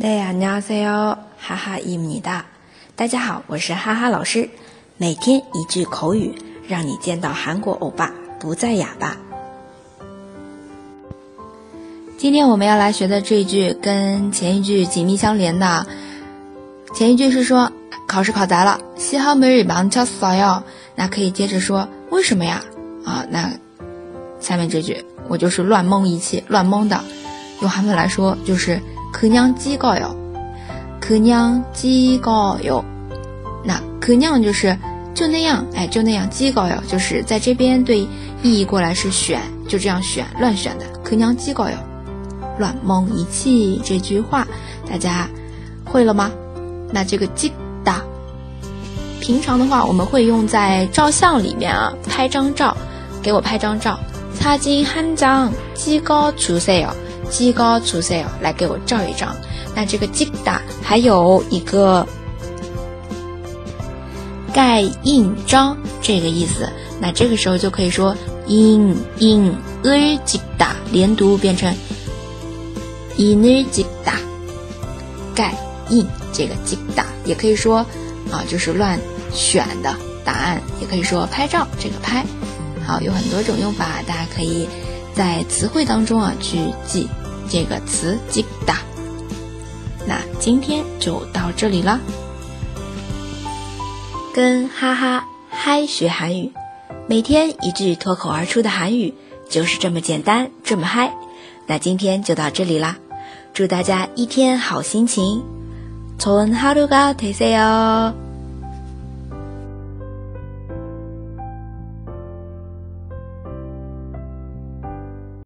大家好，哈哈伊米哒。大家好，我是哈哈老师。每天一句口语，让你见到韩国欧巴不再哑巴。今天我们要来学的这一句跟前一句紧密相连的。前一句是说考试考砸了，西哈梅日邦敲死哟。那可以接着说为什么呀？啊，那下面这句我就是乱蒙一气，乱蒙的。用韩文来说就是。可娘几高哟，可娘几高哟，那可娘就是就那样，哎，就那样几高哟，就是在这边对意义过来是选，就这样选，乱选的。可娘几高哟，乱蒙一气这句话大家会了吗？那这个几大，平常的话我们会用在照相里面啊，拍张照，给我拍张照，擦金한장几高出色哟。鸡高出色哦，来给我照一张。那这个鸡大还有一个盖印章这个意思。那这个时候就可以说印印日鸡大，连读变成印日鸡大盖印这个鸡大，也可以说啊，就是乱选的答案，也可以说拍照这个拍。好，有很多种用法，大家可以在词汇当中啊去记。这个词记大，那今天就到这里了。跟哈哈嗨学韩语，每天一句脱口而出的韩语，就是这么简单，这么嗨。那今天就到这里啦，祝大家一天好心情，从哈鲁嘎特塞哟。